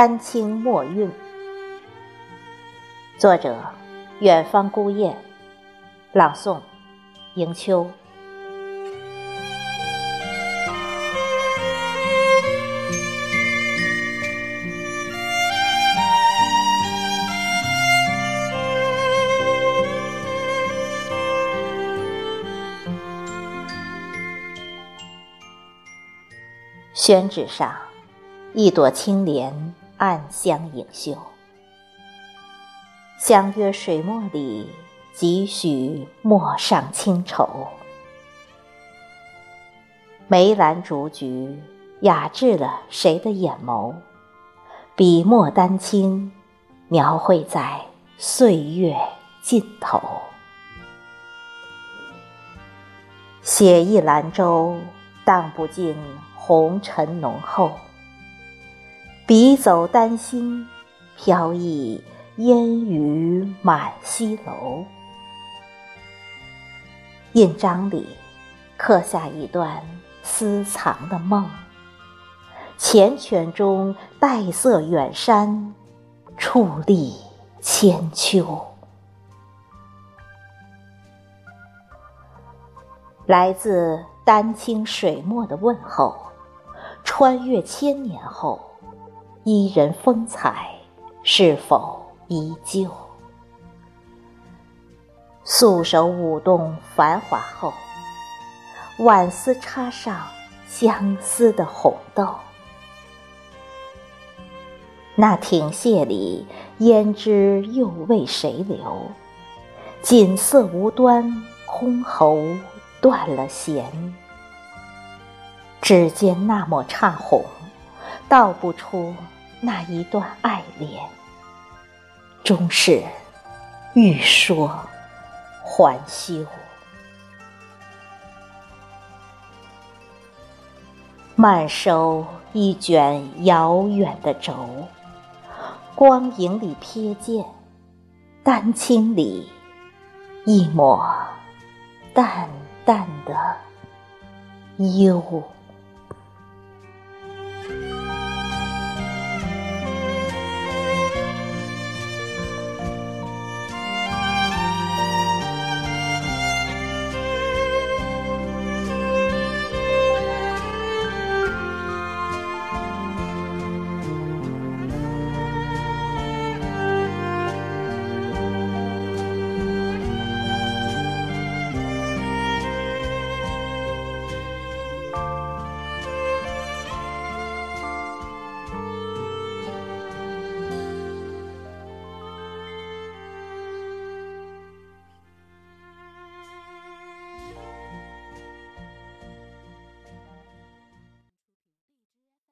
丹青墨韵。作者：远方孤雁。朗诵：迎秋。宣纸上，一朵青莲暗香盈袖。相约水墨里，几许陌上清愁。梅兰竹菊雅致了谁的眼眸？笔墨丹青，描绘在岁月尽头。写一兰舟，荡不尽。红尘浓厚，笔走丹心，飘逸烟雨满西楼。印章里刻下一段私藏的梦，缱绻中黛色远山，矗立千秋。来自丹青水墨的问候。穿越千年后，伊人风采是否依旧？素手舞动繁华后，挽丝插上相思的红豆。那亭榭里胭脂又为谁留？锦瑟无端，箜篌断了弦。指尖那抹刹红，道不出那一段爱恋，终是欲说还休。慢收一卷遥远的轴，光影里瞥见，丹青里一抹淡淡的忧。